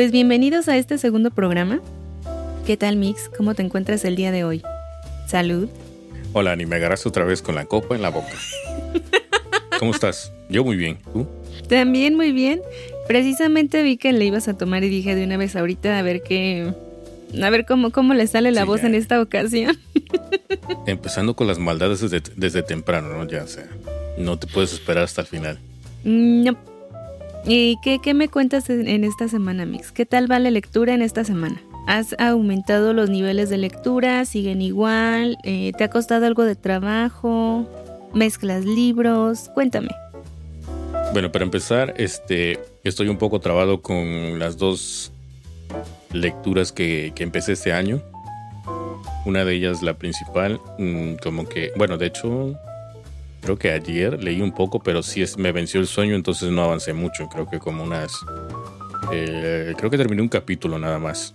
Pues bienvenidos a este segundo programa. ¿Qué tal Mix? ¿Cómo te encuentras el día de hoy? Salud. Hola, ni me agarras otra vez con la copa en la boca. ¿Cómo estás? Yo muy bien. ¿Tú? También muy bien. Precisamente vi que le ibas a tomar y dije de una vez ahorita a ver qué... A ver cómo, cómo le sale la voz en esta ocasión. Empezando con las maldades desde, temprano, ¿no? Ya sea, no te puedes esperar hasta el final. No. ¿Y qué, qué me cuentas en esta semana, Mix? ¿Qué tal va la lectura en esta semana? ¿Has aumentado los niveles de lectura? ¿Siguen igual? Eh, ¿Te ha costado algo de trabajo? ¿Mezclas libros? Cuéntame. Bueno, para empezar, este, estoy un poco trabado con las dos lecturas que, que empecé este año. Una de ellas, la principal, mm, como que, bueno, de hecho, creo que ayer leí un poco, pero sí es, me venció el sueño, entonces no avancé mucho. Creo que como unas... Eh, creo que terminé un capítulo nada más.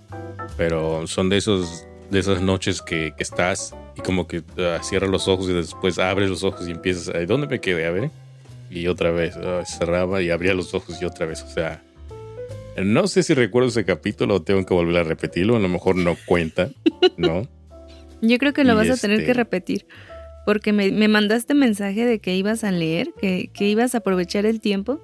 Pero son de esos de esas noches que, estás y como que uh, cierras los ojos y después abres los ojos y empiezas a ¿dónde me quedé? A ver. Y otra vez ah, cerraba y abría los ojos y otra vez. O sea, no sé si recuerdo ese capítulo o tengo que volver a repetirlo. A lo mejor no cuenta, ¿no? Yo creo que lo vas a tener que este repetir. Porque me, me, mandaste mensaje de que ibas a leer, que, que ibas a aprovechar el tiempo.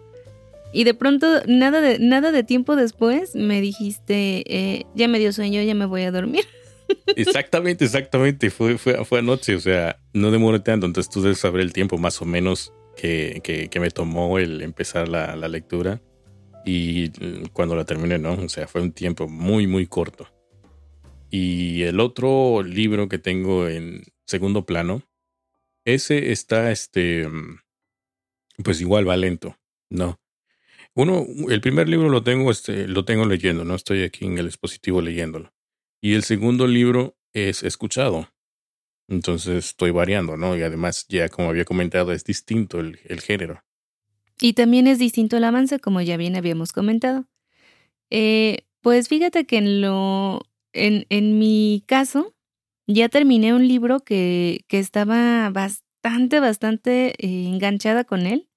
Y de pronto, nada de, nada de tiempo después, me dijiste, eh, ya me dio sueño, ya me voy a dormir. Exactamente, exactamente. Fue, fue, fue anoche, o sea, no demoré tanto. Entonces tú debes saber el tiempo más o menos que, que, me tomó el empezar la, la, lectura. Y cuando la terminé, ¿no? O sea, fue un tiempo muy, muy corto. Y el otro libro que tengo en segundo plano, ese está, este, pues igual va lento, ¿no? Uno, el primer libro lo tengo, este, lo tengo leyendo, no estoy aquí en el dispositivo leyéndolo. Y el segundo libro es escuchado. Entonces estoy variando, ¿no? Y además, ya como había comentado, es distinto el, el género. Y también es distinto el avance, como ya bien habíamos comentado. Eh, pues fíjate que en lo. En, en mi caso, ya terminé un libro que, que estaba bastante, bastante eh, enganchada con él.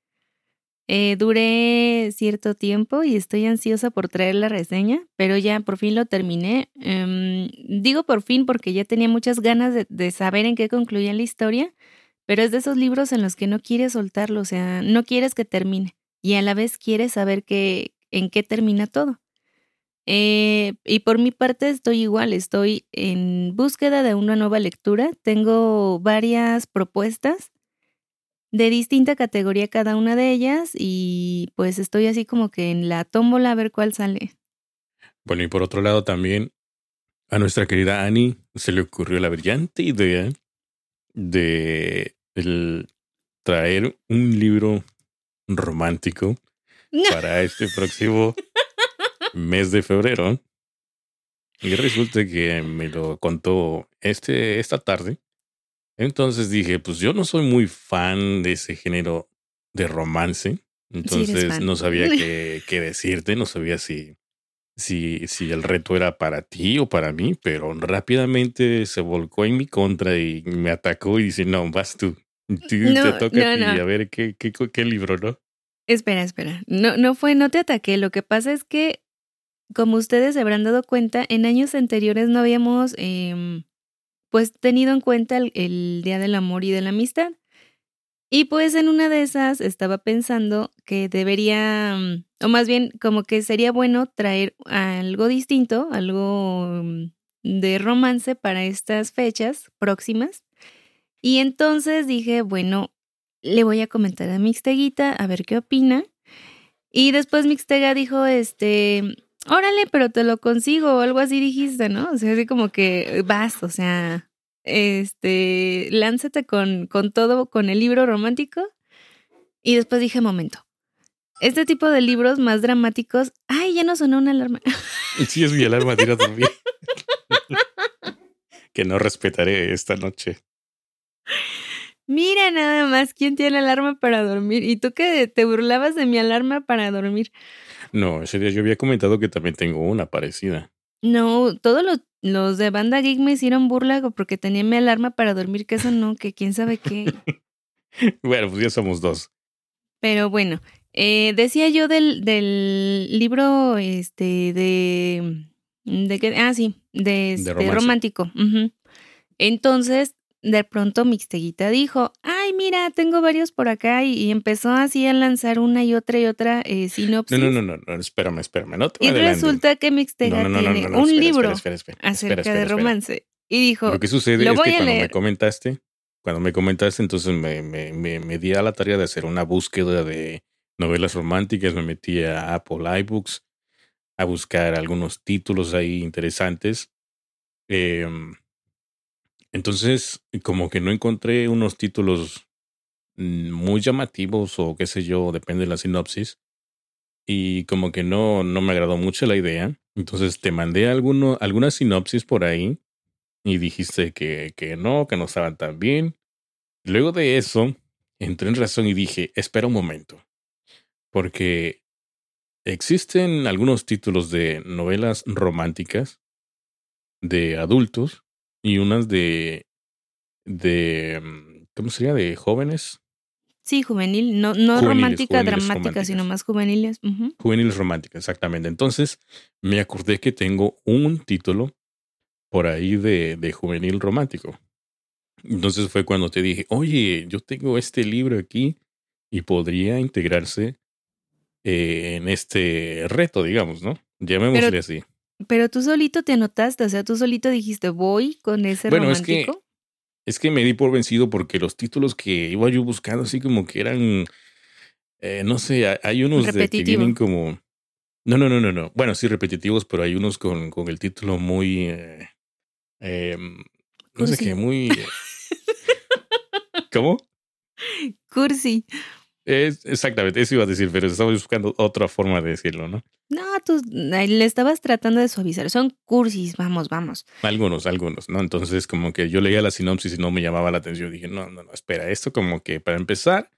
Eh, duré cierto tiempo y estoy ansiosa por traer la reseña, pero ya por fin lo terminé. Em, digo por fin porque ya tenía muchas ganas de, saber en qué concluía la historia, pero es de esos libros en los que no quieres soltarlo, o sea, no quieres que termine y a la vez quieres saber qué, en qué termina todo. Eh, y por mi parte estoy igual, estoy en búsqueda de una nueva lectura, tengo varias propuestas de distinta categoría cada una de ellas y pues estoy así como que en la tómbola a ver cuál sale. Bueno, y por otro lado también a nuestra querida Annie se le ocurrió la brillante idea de traer un libro romántico para este próximo mes de febrero. Y resulta que me lo contó este, esta tarde entonces dije, pues yo no soy muy fan de ese género de romance. Entonces no sabía qué, qué, decirte, no sabía si, si, si el reto era para ti o para mí, pero rápidamente se volcó en mi contra y me atacó y dice, no, vas tú. te toca a ti, a ver qué, qué, qué libro, ¿no? Espera, espera. No, no fue, no te ataqué. Lo que pasa es que, como ustedes se habrán dado cuenta, en años anteriores no habíamos eh, pues tenido en cuenta el, Día del Amor y de la Amistad. Y pues en una de esas estaba pensando que debería, mm, o más bien como que sería bueno traer algo distinto, algo mm, de romance para estas fechas próximas. Y entonces dije, bueno, le voy a comentar a Mixteguita a ver qué opina. Y después Mixtega dijo, este, órale, pero te lo consigo o algo así dijiste, ¿no? O sea, así como que vas, o sea, este, lánzate con, con todo, con el libro romántico. Y después dije, momento, este tipo de libros más dramáticos. Ay, ya no sonó una alarma. Sí, es mi alarma de ir a dormir. que no respetaré esta noche. Mira nada más quién tiene alarma para dormir. Y tú que te burlabas de mi alarma para dormir. No, ese día yo había comentado que también tengo una parecida. No, todos los, los de Banda Geek me hicieron burla porque tenía mi alarma para dormir, que eso no, que quién sabe qué. bueno, pues ya somos dos. Pero bueno, eh, decía yo del, del libro este de de que ah sí de, este, romántico entonces de pronto Mixteguita dijo, ay, mira, tengo varios por acá y, empezó así a lanzar una y otra y otra eh, sinopsis. No, no, no, no, espérame, espérame. No y resulta que Mixtega tiene un libro acerca de romance. Y dijo, lo que sucede es que cuando me comentaste, cuando me comentaste, entonces me, me, me, di a la tarea de hacer una búsqueda de novelas románticas, me metí a Apple iBooks a buscar algunos títulos ahí interesantes. Eh, entonces, como que no encontré unos títulos mm, muy llamativos o qué sé yo, depende de la sinopsis. Y como que no, no me agradó mucho la idea. Entonces te mandé alguno, alguna sinopsis por ahí y dijiste que, que no, que no estaban tan bien. Luego de eso, entré en razón y dije, espera un momento. Porque existen algunos títulos de novelas románticas de adultos y unas de, de, mm, ¿cómo sería? De jóvenes. Sí, juvenil, no, no romántica, dramática, sino más juveniles. Juveniles románticas, exactamente. Entonces, me acordé que tengo un título por ahí de, de juvenil romántico. Entonces fue cuando te dije, oye, yo tengo este libro aquí y podría integrarse eh, en este reto, digamos, ¿no? Llamémosle así. Pero tú solito te anotaste, o sea, tú solito dijiste, voy con ese bueno, romántico. Es que, es que me di por vencido porque los títulos que iba yo buscando, así como que eran, eh, no sé, hay unos de que vienen como... No, no, no, no, no. Bueno, sí, repetitivos, pero hay unos con, con el título muy... Eh, em, no sé qué, muy... ¿Cómo? Cursi. Es, exactamente, eso iba a decir, pero estaba buscando otra forma de decirlo, ¿no? No, tú le estabas tratando de suavizar. Son cursis, vamos, vamos. Algunos, algunos, ¿no? Entonces, como que yo leía la sinopsis y no me llamaba la atención. Dije, no, no, no, espera, esto como que para empezar,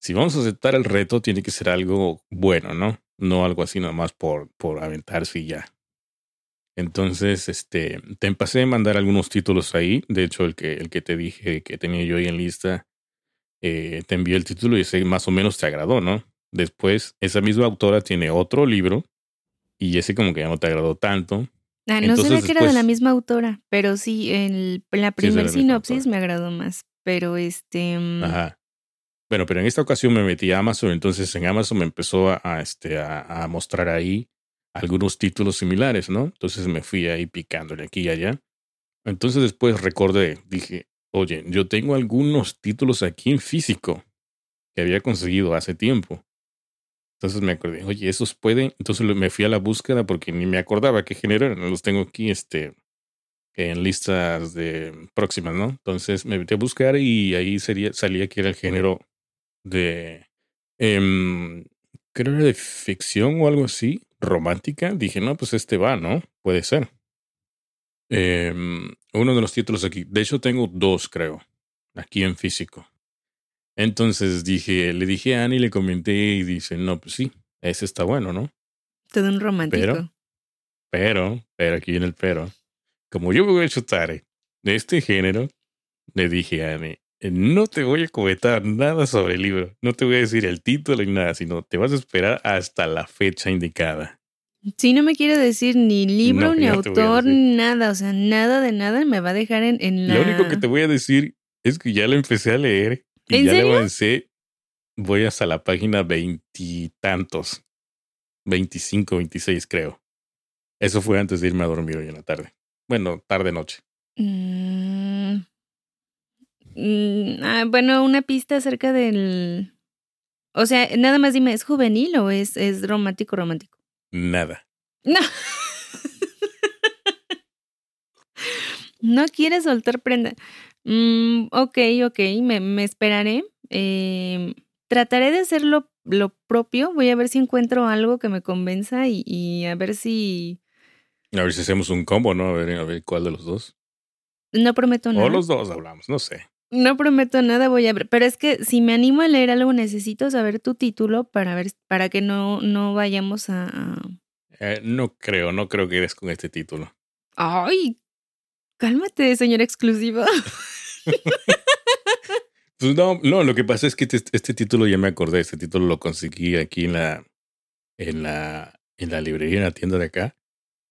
si vamos a aceptar el reto, tiene que ser algo bueno, ¿no? No algo así nomás por, por aventarse y ya. Entonces, este, te empecé a mandar algunos títulos ahí. De hecho, el que, el que te dije que tenía yo ahí en lista eh, te envié el título y ese más o menos te agradó, ¿no? Después, esa misma autora tiene otro libro y ese como que ya no te agradó tanto. Ah, no sabía que era de la misma autora, pero sí, en la primera sinopsis me agradó más. Pero este. Mm, Ajá. Bueno, pero en esta ocasión me metí a Amazon, entonces en Amazon me empezó a, este, a, a, mostrar ahí algunos títulos similares, ¿no? Entonces me fui ahí picándole aquí y allá. Entonces después recordé, dije, Oye, yo tengo algunos títulos aquí en físico que había conseguido hace tiempo. Entonces me acordé, oye, esos pueden. Entonces me fui a la búsqueda porque ni me acordaba qué género eran. Los tengo aquí este, en listas de próximas, ¿no? Entonces me metí a buscar y ahí salía que era el género de. Eh, creo era de ficción o algo así, romántica. Dije, no, pues este va, ¿no? Puede ser. Eh, uno de los títulos aquí. De hecho, tengo dos, creo, aquí en físico. Entonces dije, le dije a Annie, le comenté y dice, no, pues sí, ese está bueno, ¿no? Todo un romántico. Pero, pero, pero aquí viene el pero. Como yo voy a chutar de este género, le dije a Annie, no te voy a comentar nada sobre el libro, no te voy a decir el título ni nada, sino te vas a esperar hasta la fecha indicada. Sí, no me quiere decir ni libro, ni autor, nada, o sea, nada de nada me va a dejar en, en la... Lo único que te voy a decir es que ya lo empecé a leer y ya le avancé. Voy hasta la página veintitantos, veinticinco, veintiséis creo. Eso fue antes de irme a dormir hoy en la tarde. Bueno, tarde-noche. Mm, mm, ah, bueno, una pista acerca del... O sea, nada más dime, ¿es juvenil o es, es romántico romántico? Nada. No. no quiere soltar prenda. Mm, ok, ok, me, me esperaré. Eh, trataré de hacer lo, propio. Voy a ver si encuentro algo que me convenza y, a ver si. A ver si hacemos un combo, ¿no? A ver, a ver cuál de los dos. No prometo nada. O los dos hablamos, no sé. No prometo nada, voy a ver. Pero es que si me animo a leer algo, necesito saber tu título para ver, para que no, no vayamos a. Eh, no creo, no creo que eres con este título. Ay, cálmate, señor exclusivo. Pues no, no, lo que pasa es que este, este, título ya me acordé, este título lo conseguí aquí en la, en la, en la librería, en la tienda de acá.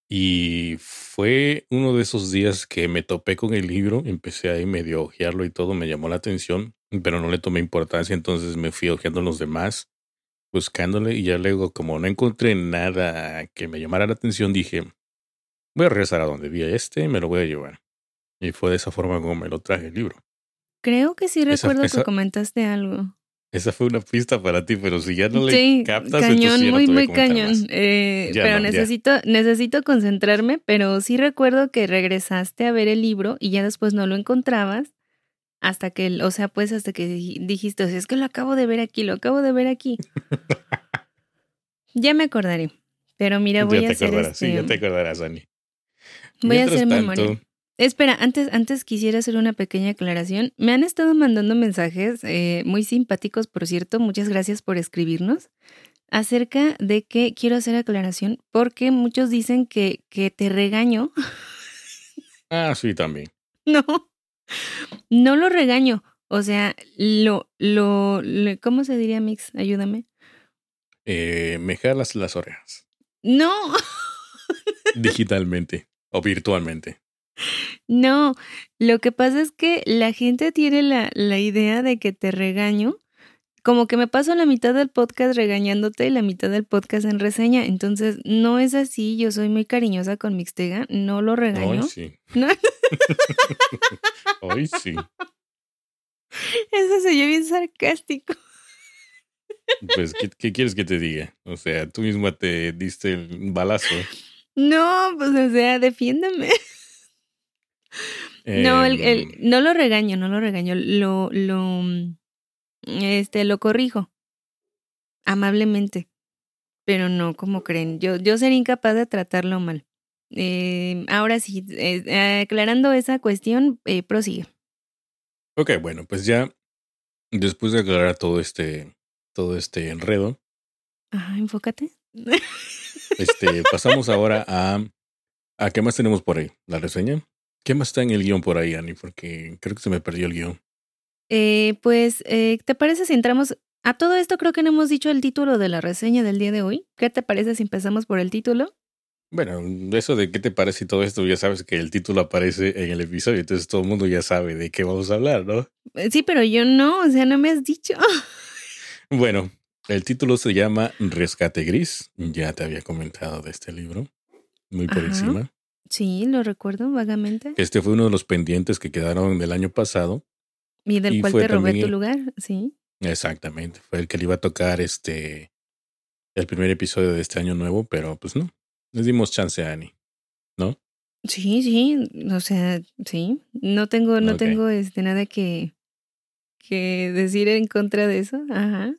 Y fue uno de esos días que me topé con el libro, empecé ahí medio a ojearlo y todo, me llamó la atención, pero no le tomé importancia, entonces me fui ojeando los demás, buscándole y ya luego como no encontré nada que me llamara la atención, dije, voy a regresar a donde vi a este y me lo voy a llevar. Y fue de esa forma como me lo traje el libro. Creo que sí recuerdo que comentaste algo. Esa fue una pista para ti, pero si ya no le captas, cañón, muy, muy cañón. Eh, pero necesito, necesito concentrarme, pero sí recuerdo que regresaste a ver el libro y ya después no lo encontrabas hasta que, o sea, pues hasta que dijiste, o sea, es que lo acabo de ver aquí, lo acabo de ver aquí. ya me acordaré. Pero mira, voy a hacer Sí, ya te este acordarás, Ani. Voy a hacer memoria. Espera, antes, antes quisiera hacer una pequeña aclaración. Me han estado mandando mensajes eh, muy simpáticos, por cierto, muchas gracias por escribirnos, acerca de que quiero hacer aclaración porque muchos dicen que, que te regaño. Ah, sí, también. No, no lo regaño. O sea, lo, lo, ¿cómo se diría, Mix? Ayúdame. Eh, me jalas las orejas. No. Digitalmente o virtualmente. No, lo que pasa es que la gente tiene la, la idea de que te regaño, como que me paso la mitad del podcast regañándote y la mitad del podcast en reseña. Entonces, no es así. Yo soy muy cariñosa con Mixtega. No lo regaño. Hoy sí. Hoy sí. Eso se oye bien sarcástico. Pues, ¿qué, ¿qué, quieres que te diga? O sea, tú misma te diste el balazo. No, pues, o sea, defiéndeme. No, el, em, no lo regaño, no lo regaño, lo, lo, mm, este, lo corrijo amablemente, pero no como creen. Yo, yo sería incapaz de tratarlo mal. Eh, ahora sí, eh, aclarando esa cuestión, eh, prosigue. Ok, bueno, pues ya después de aclarar todo este, todo este enredo. Ajá, enfócate. Este, pasamos ahora a, a qué más tenemos por ahí. La reseña. ¿Qué más está en el guion por ahí, Ani? Porque creo que se me perdió el guion. Eh, pues, eh, ¿te parece si entramos a todo esto? Creo que no hemos dicho el título de la reseña del día de hoy. ¿Qué te parece si empezamos por el título? Bueno, eso de qué te parece y todo esto, ya sabes que el título aparece en el episodio, entonces todo el mundo ya sabe de qué vamos a hablar, ¿no? Eh, sí, pero yo no, o sea, no me has dicho. bueno, el título se llama Rescate Gris. Ya te había comentado de este libro, muy por encima. Sí, lo recuerdo vagamente. Este fue uno de los pendientes que quedaron del año pasado. Y del cual te robé tu lugar, sí. Exactamente. Fue el que le iba a tocar este el primer episodio de este año nuevo, pero pues no. Les dimos chance a Annie, ¿no? Sí, sí. O sea, sí. No tengo, no tengo este nada que, que decir en contra de eso. Ajá.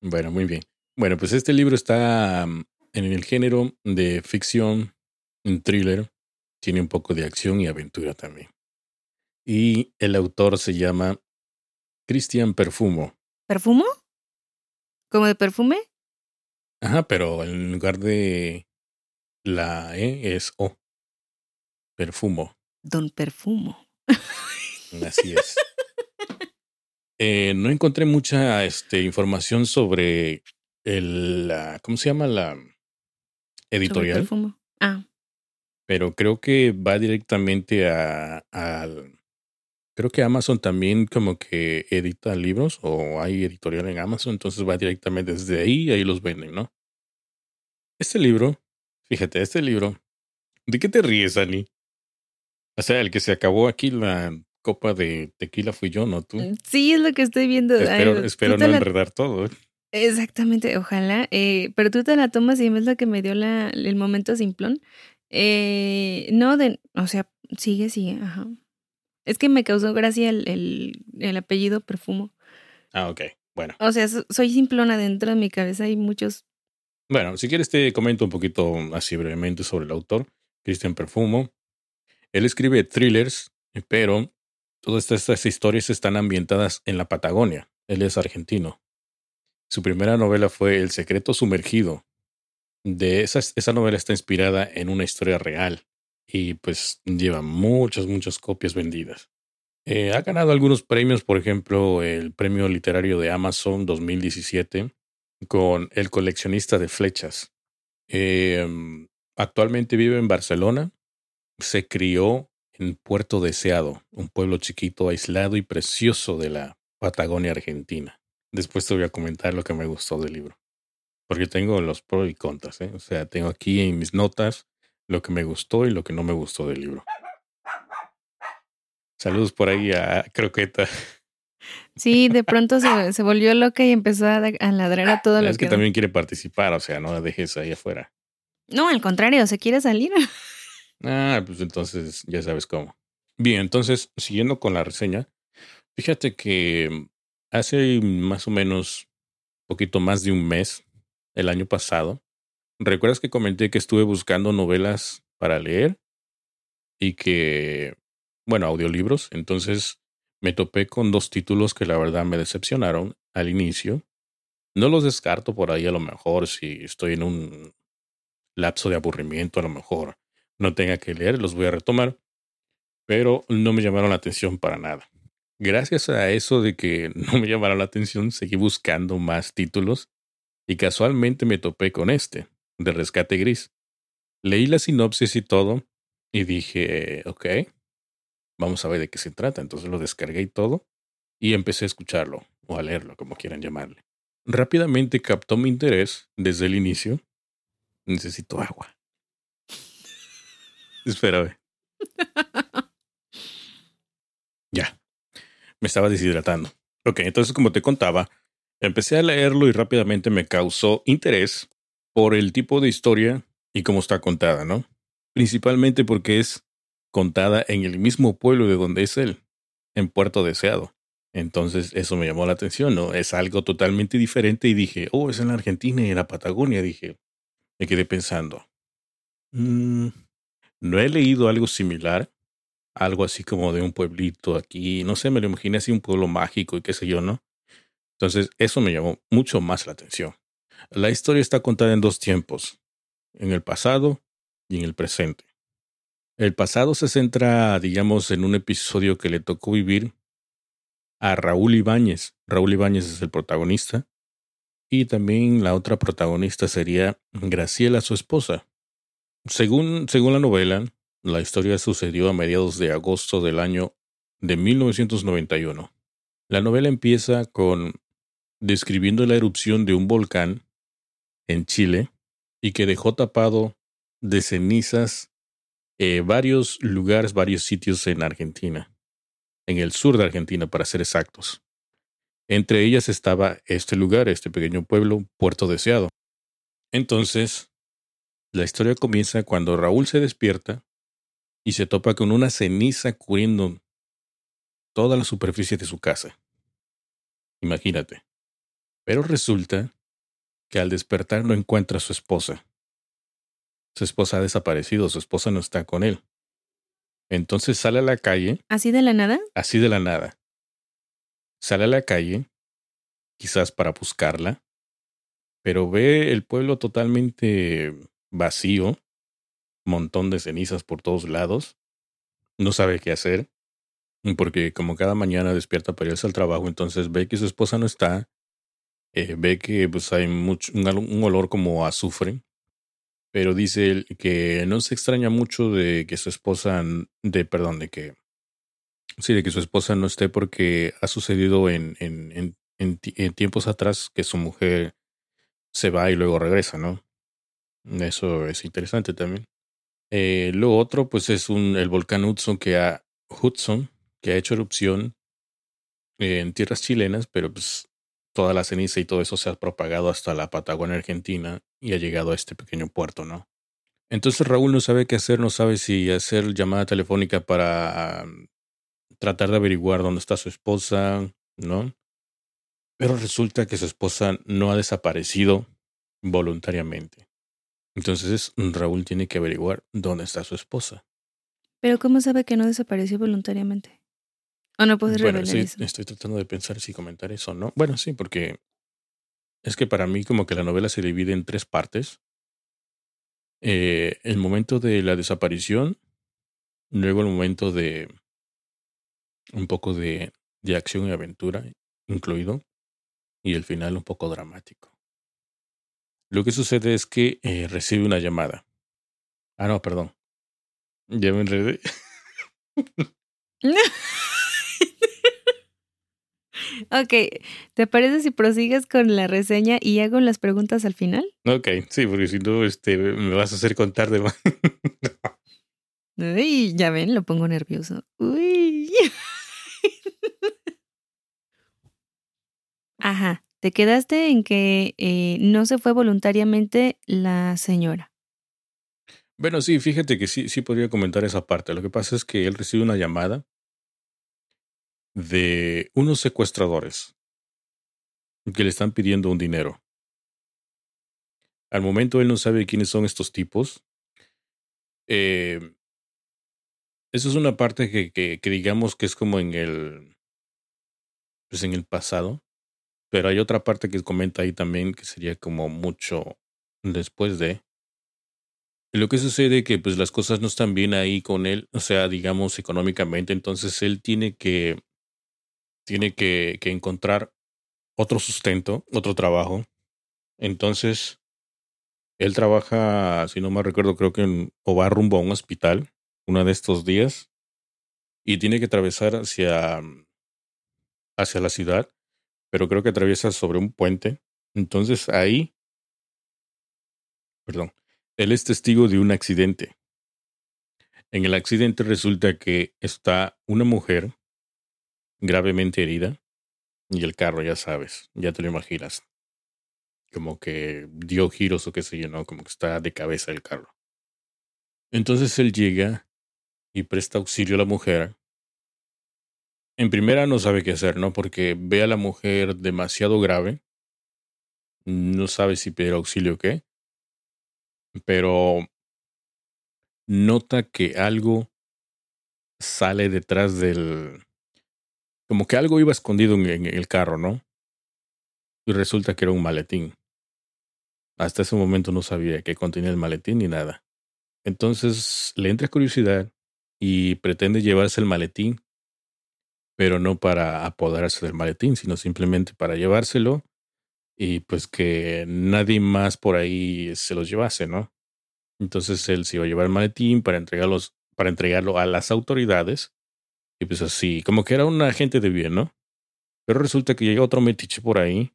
Bueno, muy bien. Bueno, pues este libro está mm, en el género de ficción, un thriller, tiene un poco de acción y aventura también. Y el autor se llama Cristian Perfumo. ¿Perfumo? ¿Como de perfume? Ajá, pero en lugar de la E es O. Perfumo. Don Perfumo. Así es. Eh, no encontré mucha este, información sobre el, ¿cómo se llama la editorial? perfumo. Ah pero creo que va directamente a. Creo que Amazon también como que edita libros o hay editorial en Amazon, entonces va directamente desde ahí y ahí los venden, ¿no? Este libro, fíjate, este libro, ¿de qué te ríes, Ani? O sea, el que se acabó aquí la copa de tequila fui yo, ¿no tú? Mm, sí, es lo que estoy viendo. Espero, no enredar todo. ¿eh? Exactamente, ojalá. Eh, pero tú te la tomas y es lo que me dio la, el momento simplón. Eh, no, de, o sea, sigue, sigue, ajá. Es que me causó gracia el, el, el apellido Perfumo. Ah, ok. Bueno. O sea, soy simplona dentro de mi cabeza, hay muchos. Bueno, si quieres te comento un poquito así brevemente sobre el autor, Cristian Perfumo. Él escribe thrillers, pero todas estas historias están ambientadas en la Patagonia. Él es argentino. Su primera novela fue El secreto sumergido. De esa novela está inspirada en una historia real y pues lleva muchas, muchas copias vendidas. Eh, ha ganado algunos premios, por ejemplo, el premio literario de Amazon 2017 con El coleccionista de flechas. Em, actualmente vive en Barcelona. Se crió en Puerto Deseado, un pueblo chiquito, aislado y precioso de la Patagonia Argentina. Después te voy a comentar lo que me gustó del libro. Porque tengo los pros y contras. ¿eh? O sea, tengo aquí en mis notas lo que me gustó y lo que no me gustó del libro. Saludos por ahí a Croqueta. Sí, de pronto se, volvió loca y empezó a, ladrar a todo lo que. Es que también quiere participar, o sea, no la dejes ahí afuera. No, al contrario, se quiere salir. Ah, pues entonces ya sabes cómo. Bien, entonces, siguiendo con la reseña, fíjate que hace más o menos poquito más de un mes, el año pasado, ¿recuerdas que comenté que estuve buscando novelas para leer? Y que, bueno, audiolibros. Entonces me topé con dos títulos que la verdad me decepcionaron al inicio. No los descarto por ahí a lo mejor si estoy en un lapso de aburrimiento, a lo mejor no tenga que leer, los voy a retomar, pero no me llamaron la atención para nada. Gracias a eso de que no me llamaron la atención, seguí buscando más títulos y casualmente me topé con este, de Rescate Gris. Leí la sinopsis y todo y dije, ok, vamos a ver de qué se trata. Entonces lo descargué y todo y empecé a escucharlo o a leerlo, como quieran llamarle. Rápidamente captó mi interés desde el inicio. Necesito agua. Espérame. ya. Me estaba deshidratando. Ok, entonces como te contaba, empecé a leerlo y rápidamente me causó interés por el tipo de historia y cómo está contada, ¿no? Principalmente porque es contada en el mismo pueblo de donde es él, en Puerto Deseado. Entonces eso me llamó la atención, ¿no? Es algo totalmente diferente y dije, oh, es en la Argentina y en la Patagonia. Dije, me quedé pensando, mm, no he leído algo similar, algo así como de un pueblito aquí, no sé, me lo imaginé así un pueblo mágico y qué sé yo, ¿no? Entonces eso me llamó mucho más la atención. La historia está contada en dos tiempos, en el pasado y en el presente. El pasado se centra, digamos, en un episodio que le tocó vivir a Raúl Ibáñez. Raúl Ibáñez es el protagonista. Y también la otra protagonista sería Graciela, su esposa. Según, según la novela, la historia sucedió a mediados de agosto del año de 1991. La novela empieza con describiendo la erupción de un volcán en Chile y que dejó tapado de cenizas eh, varios lugares, varios sitios en Argentina, en el sur de Argentina para ser exactos. Entre ellas estaba este lugar, este pequeño pueblo, Puerto Deseado. Entonces, la historia comienza cuando Raúl se despierta y se topa con una ceniza cubriendo toda la superficie de su casa. Imagínate. Pero resulta que al despertar no encuentra a su esposa. Su esposa ha desaparecido, su esposa no está con él. Entonces sale a la calle. ¿Así de la nada? Así de la nada. Sale a la calle, quizás para buscarla, pero ve el pueblo totalmente vacío, montón de cenizas por todos lados, no sabe qué hacer, porque como cada mañana despierta para irse al trabajo, entonces ve que su esposa no está, eh, ve que pues hay mucho, un olor como azufre, pero dice que no se extraña mucho de que su esposa, de, perdón, de que, sí, de que su esposa no esté porque ha sucedido en, en, en, en tiempos atrás que su mujer se va y luego regresa, ¿no? Eso es interesante también. Eh, lo otro, pues es un, el volcán Hudson que ha, Hudson, que ha hecho erupción en tierras chilenas, pero pues toda la ceniza y todo eso se ha propagado hasta la Patagonia Argentina y ha llegado a este pequeño puerto, ¿no? Entonces Raúl no sabe qué hacer, no sabe si hacer llamada telefónica para tratar de averiguar dónde está su esposa, ¿no? Pero resulta que su esposa no ha desaparecido voluntariamente. Entonces Raúl tiene que averiguar dónde está su esposa. Pero ¿cómo sabe que no desapareció voluntariamente? ¿O no puedes Bueno, revelar estoy, eso? estoy tratando de pensar si comentar eso o no. Bueno, sí, porque es que para mí como que la novela se divide en tres partes. Eh, el momento de la desaparición, luego el momento de un poco de, de acción y aventura incluido, y el final un poco dramático. Lo que sucede es que eh, recibe una llamada. Ah, no, perdón. Ya me enredé. ok, ¿te parece si prosigues con la reseña y hago las preguntas al final? Ok, sí, porque si no, este, me vas a hacer contar de más. Uy, ya ven, lo pongo nervioso. Uy. Ajá, te quedaste en que eh, no se fue voluntariamente la señora. Bueno, sí, fíjate que sí, sí podría comentar esa parte. Lo que pasa es que él recibe una llamada de unos secuestradores que le están pidiendo un dinero. Al momento él no sabe quiénes son estos tipos. Eh, eso es una parte que, que, que digamos que es como en el, pues en el pasado. Pero hay otra parte que comenta ahí también que sería como mucho después de. Lo que sucede es que pues las cosas no están bien ahí con él, o sea, digamos económicamente, entonces él tiene que tiene que, que encontrar otro sustento, otro trabajo. Entonces, él trabaja, si no me recuerdo, creo que en, o va rumbo a un hospital uno de estos días y tiene que atravesar hacia, hacia la ciudad, pero creo que atraviesa sobre un puente. Entonces ahí, perdón, él es testigo de un accidente. En el accidente resulta que está una mujer gravemente herida y el carro, ya sabes, ya te lo imaginas. Como que dio giros o qué sé yo, ¿no? Como que está de cabeza el carro. Entonces él llega y presta auxilio a la mujer. En primera no sabe qué hacer, ¿no? Porque ve a la mujer demasiado grave. No sabe si pedir auxilio o qué. Pero nota que algo sale detrás del... Como que algo iba escondido en, el carro, ¿no? Y resulta que era un maletín. Hasta ese momento no sabía qué contenía el maletín ni nada. Entonces le entra curiosidad y pretende llevarse el maletín, pero no para apoderarse del maletín, sino simplemente para llevárselo y pues que nadie más por ahí se los llevase, ¿no? Entonces él se iba a llevar el maletín para entregarlos, para entregarlo a las autoridades y pues así, como que era un agente de bien, ¿no? Pero resulta que llega otro metiche por ahí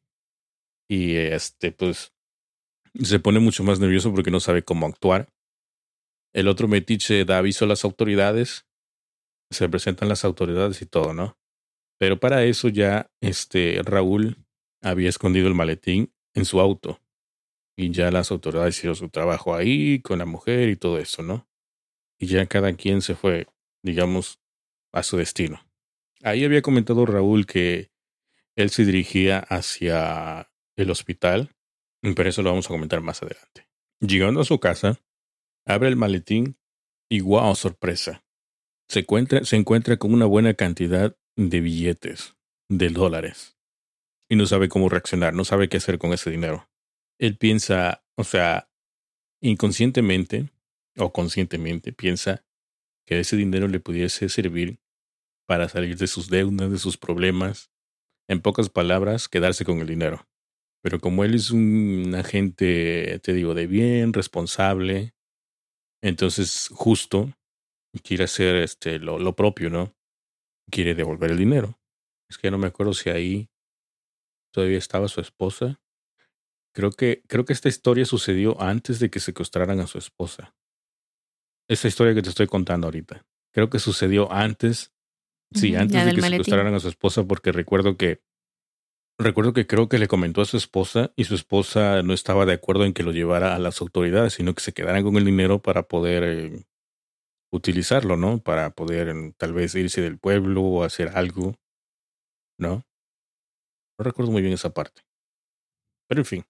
y este pues se pone mucho más nervioso porque no sabe cómo actuar. El otro metiche da aviso a las autoridades, se presentan las autoridades y todo, ¿no? Pero para eso ya este Raúl había escondido el maletín en su auto y ya las autoridades hicieron su trabajo ahí con la mujer y todo eso, ¿no? Y ya cada quien se fue, digamos, a su destino. Ahí había comentado Raúl que él se dirigía hacia el hospital, pero eso lo vamos a comentar más adelante. Llegando a su casa, abre el maletín y wow, sorpresa. Se encuentra, se encuentra con una buena cantidad de billetes, de dólares. Y no sabe cómo reaccionar, no sabe qué hacer con ese dinero. Él piensa, o sea, inconscientemente o conscientemente piensa que ese dinero le pudiese servir para salir de sus deudas, de sus problemas. En pocas palabras, quedarse con el dinero. Pero como él es un agente, te digo, de bien, responsable, entonces justo quiere hacer este, lo, lo propio, ¿no? Quiere devolver el dinero. Es que no me acuerdo si ahí todavía estaba su esposa. Creo que, creo que esta historia sucedió antes de que secuestraran a su esposa. Esta historia que te estoy contando ahorita. Creo que sucedió antes, sí, antes de que maletín. secuestraran a su esposa, porque recuerdo que, recuerdo que creo que le comentó a su esposa y su esposa no estaba de acuerdo en que lo llevara a las autoridades, sino que se quedaran con el dinero para poder eh, utilizarlo, ¿no? Para poder eh, tal vez irse del pueblo o hacer algo, ¿no? No recuerdo muy bien esa parte. Pero en fin.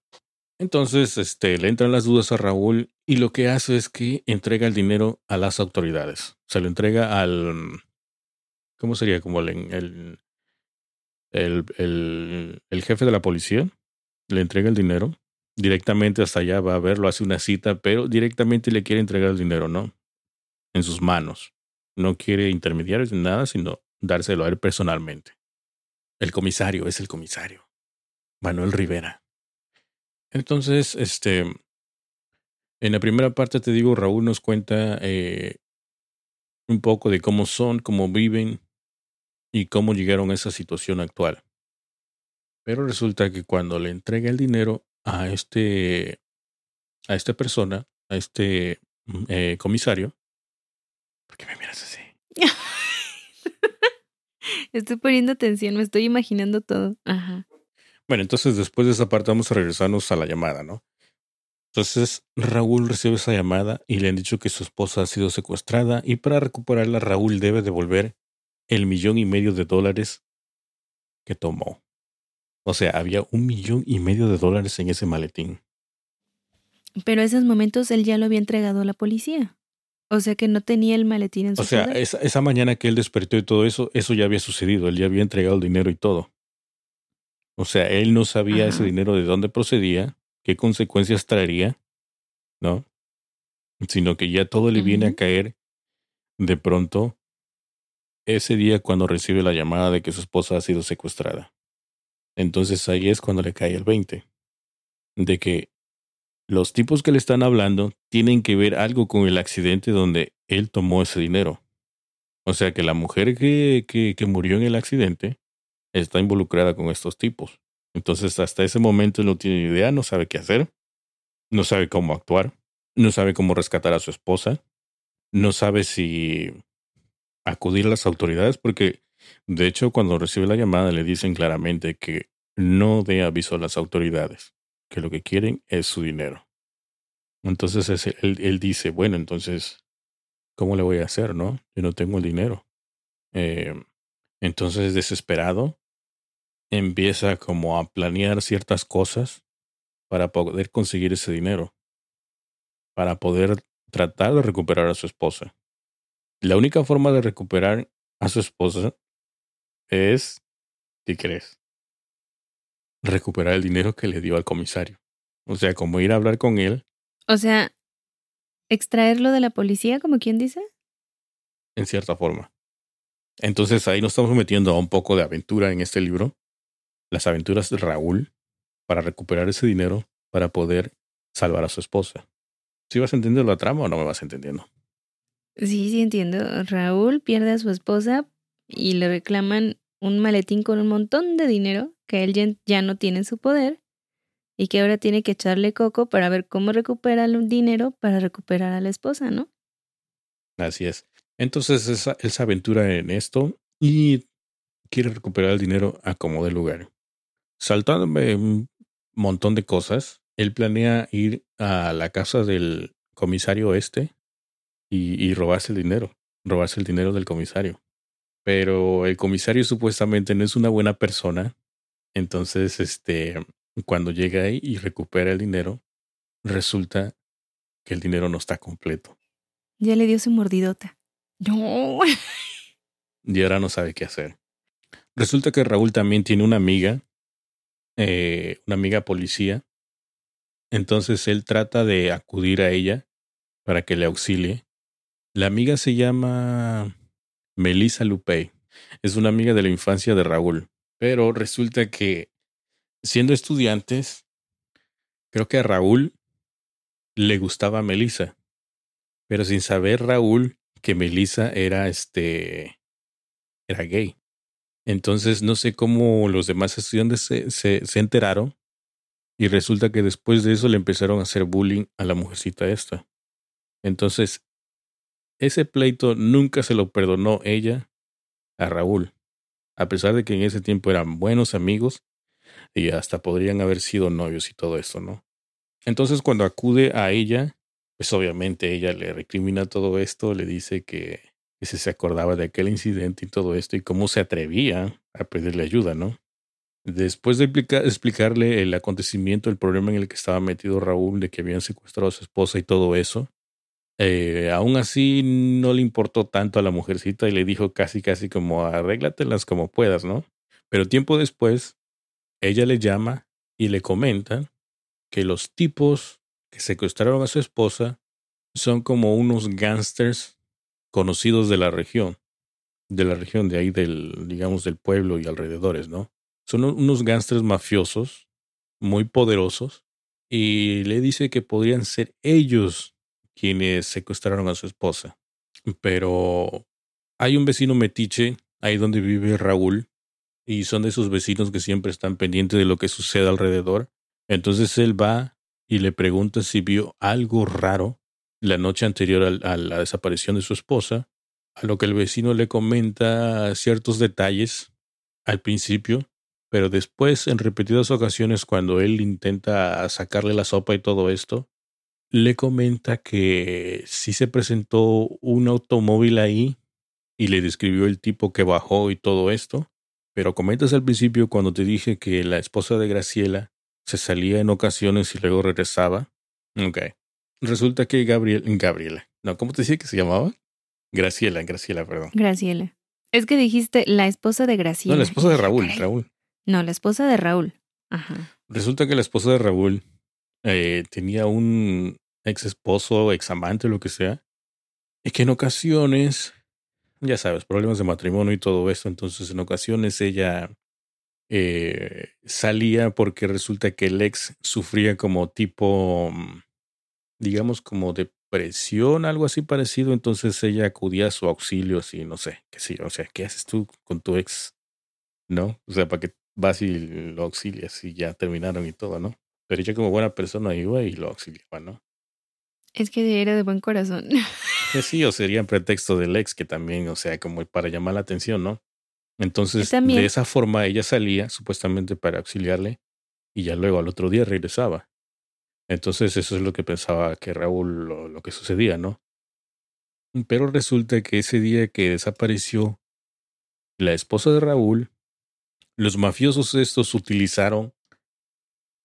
Entonces, este, le entran las dudas a Raúl y lo que hace es que entrega el dinero a las autoridades. Se lo entrega al... ¿Cómo sería? Como el, el, el, el jefe de la policía. Le entrega el dinero. Directamente hasta allá va a verlo, hace una cita, pero directamente le quiere entregar el dinero, ¿no? En sus manos. No quiere intermediarios ni nada, sino dárselo a él personalmente. El comisario es el comisario. Manuel Rivera. Entonces, este, en la primera parte te digo, Raúl nos cuenta eh, un poco de cómo son, cómo viven y cómo llegaron a esa situación actual. Pero resulta que cuando le entrega el dinero a este, a esta persona, a este mm, eh, comisario, ¿por qué me miras así? estoy poniendo atención, me estoy imaginando todo. Ajá. Bueno, entonces después de esa parte vamos a regresarnos a la llamada, ¿no? Entonces Raúl recibe esa llamada y le han dicho que su esposa ha sido secuestrada y para recuperarla Raúl debe devolver el millón y medio de dólares que tomó. O sea, había un millón y medio de dólares en ese maletín. Pero esos momentos él ya lo había entregado a la policía. O sea que no tenía el maletín en su O sea, esa, esa mañana que él despertó y todo eso, eso ya había sucedido. Él ya había entregado el dinero y todo. O sea, él no sabía ese dinero de dónde procedía, qué consecuencias traería, ¿no? Sino que ya todo le viene a caer de pronto ese día cuando recibe la llamada de que su esposa ha sido secuestrada. Entonces ahí es cuando le cae el 20. De que los tipos que le están hablando tienen que ver algo con el accidente donde él tomó ese dinero. O sea que la mujer que, que, que murió en el accidente está involucrada con estos tipos. Entonces hasta ese momento no tiene idea, no sabe qué hacer, no sabe cómo actuar, no sabe cómo rescatar a su esposa, no sabe si acudir a las autoridades porque de hecho cuando recibe la llamada le dicen claramente que no dé aviso a las autoridades, que lo que quieren es su dinero. Entonces él, él dice, bueno, entonces, ¿cómo le voy a hacer, no? Yo no tengo el dinero. Eh, entonces, desesperado, empieza como a planear ciertas cosas para poder conseguir ese dinero, para poder tratar de recuperar a su esposa. La única forma de recuperar a su esposa es, ¿qué crees? Recuperar el dinero que le dio al comisario. O sea, como ir a hablar con él O sea, extraerlo de la policía, como quien dice. en cierta forma. Entonces ahí nos estamos metiendo a un poco de aventura en este libro. Las aventuras de Raúl para recuperar ese dinero para poder salvar a su esposa. ¿Sí vas entendiendo la trama o no me vas entendiendo? Sí, sí, entiendo. Raúl pierde a su esposa y le reclaman un maletín con un montón de dinero que él ya, no tiene en su poder y que ahora tiene que echarle coco para ver cómo recupera el dinero para recuperar a la esposa, ¿no? Así es. Entonces esa- él se aventura en esto y quiere recuperar el dinero a como de lugar. Saltándome un montón de cosas, él planea ir a la casa del comisario este y, y robarse el dinero, robarse el dinero del comisario. Pero el comisario supuestamente no es una buena persona. Entonces, este, cuando llega ahí y recupera el dinero, resulta que el dinero no está completo. Ya le dio su mordidota. No. y ahora no sabe qué hacer. Resulta que Raúl también tiene una amiga, eh, una amiga policía. Entonces él trata de acudir a ella para que le auxilie. La amiga se llama Melissa Lupe. Es una amiga de la infancia de Raúl. Pero resulta que siendo estudiantes, creo que a Raúl le gustaba Melissa. Pero sin saber Raúl que Melissa era este era gay. Entonces no sé cómo los demás estudiantes se, se, se enteraron y resulta que después de eso le empezaron a hacer bullying a la mujercita esta. Entonces, ese pleito nunca se lo perdonó ella a Raúl, a pesar de que en ese tiempo eran buenos amigos y hasta podrían haber sido novios y todo eso, ¿no? Entonces cuando acude a ella, pues obviamente ella le recrimina todo esto, le dice que, que se acordaba de aquel incidente y todo esto y cómo se atrevía a pedirle ayuda, ¿no? Después de explicarle el acontecimiento, el problema en el que estaba metido Raúl, de que habían secuestrado a su esposa y todo eso, eh, aún así no le importó tanto a la mujercita y le dijo casi, casi como arréglatelas como puedas, ¿no? Pero tiempo después, ella le llama y le comenta que los tipos que secuestraron a su esposa son como unos gángsters conocidos de la región, de la región de ahí del, digamos, del pueblo y alrededores, ¿no? Son unos gángsters mafiosos muy poderosos y le dice que podrían ser ellos quienes secuestraron a su esposa. Pero hay un vecino metiche ahí donde vive Raúl y son de esos vecinos que siempre están pendientes de lo que sucede alrededor. Entonces él va y le pregunta si vio algo raro la noche anterior a, la desaparición de su esposa, a lo que el vecino le comenta ciertos detalles al principio, pero después, en repetidas ocasiones, cuando él intenta sacarle la sopa y todo esto, le comenta que sí se presentó un automóvil ahí y le describió el tipo que bajó y todo esto, pero comentas al principio cuando te dije que la esposa de Graciela se salía en ocasiones y luego regresaba. Ok. Resulta que Gabriel, Gabriela, no, ¿cómo te decía que se llamaba? Graciela, Graciela, perdón. Graciela. Es que dijiste la esposa de Graciela. No, la esposa de Raúl, Raúl. No, la esposa de Raúl. Ajá. Resulta que la esposa de Raúl eh, tenía un ex esposo, ex amante, lo que sea, y que en ocasiones, ya sabes, problemas de matrimonio y todo eso, entonces en ocasiones ella eh, salía porque resulta que el ex sufría como tipo, mm, digamos, como depresión, algo así parecido. Entonces ella acudía a su auxilio, así, no sé, qué sé O sea, ¿qué haces tú con tu ex? ¿No? O sea, para que vas y lo auxilias y ya terminaron y todo, ¿no? Pero ella como buena persona iba y lo auxiliaba, ¿no? Es que era de buen corazón. sí, o sería en pretexto del ex, que también, o sea, como para llamar la atención, ¿no? Entonces, de esa forma ella salía supuestamente para auxiliarle y ya luego al otro día regresaba. Entonces, eso es lo que pensaba que Raúl, lo, que sucedía, ¿no? Pero resulta que ese día que desapareció la esposa de Raúl, los mafiosos estos utilizaron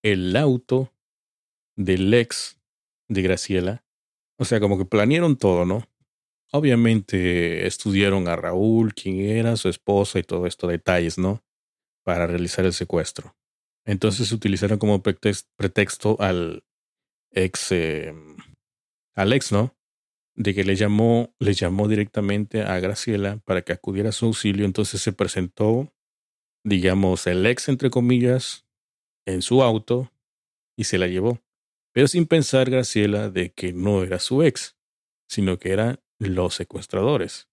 el auto del ex de Graciela. O sea, como que planearon todo, ¿no? Obviamente estudiaron a Raúl, quién era, su esposa y todo esto, detalles, ¿no? Para realizar el secuestro. Entonces utilizaron como pretexto al ex, em, al ex, ¿no? De que le llamó, le llamó directamente a Graciela para que acudiera a su auxilio. Entonces se presentó, digamos, el ex, entre comillas, en su auto y se la llevó. Pero sin pensar Graciela de que no era su ex, sino que era los secuestradores.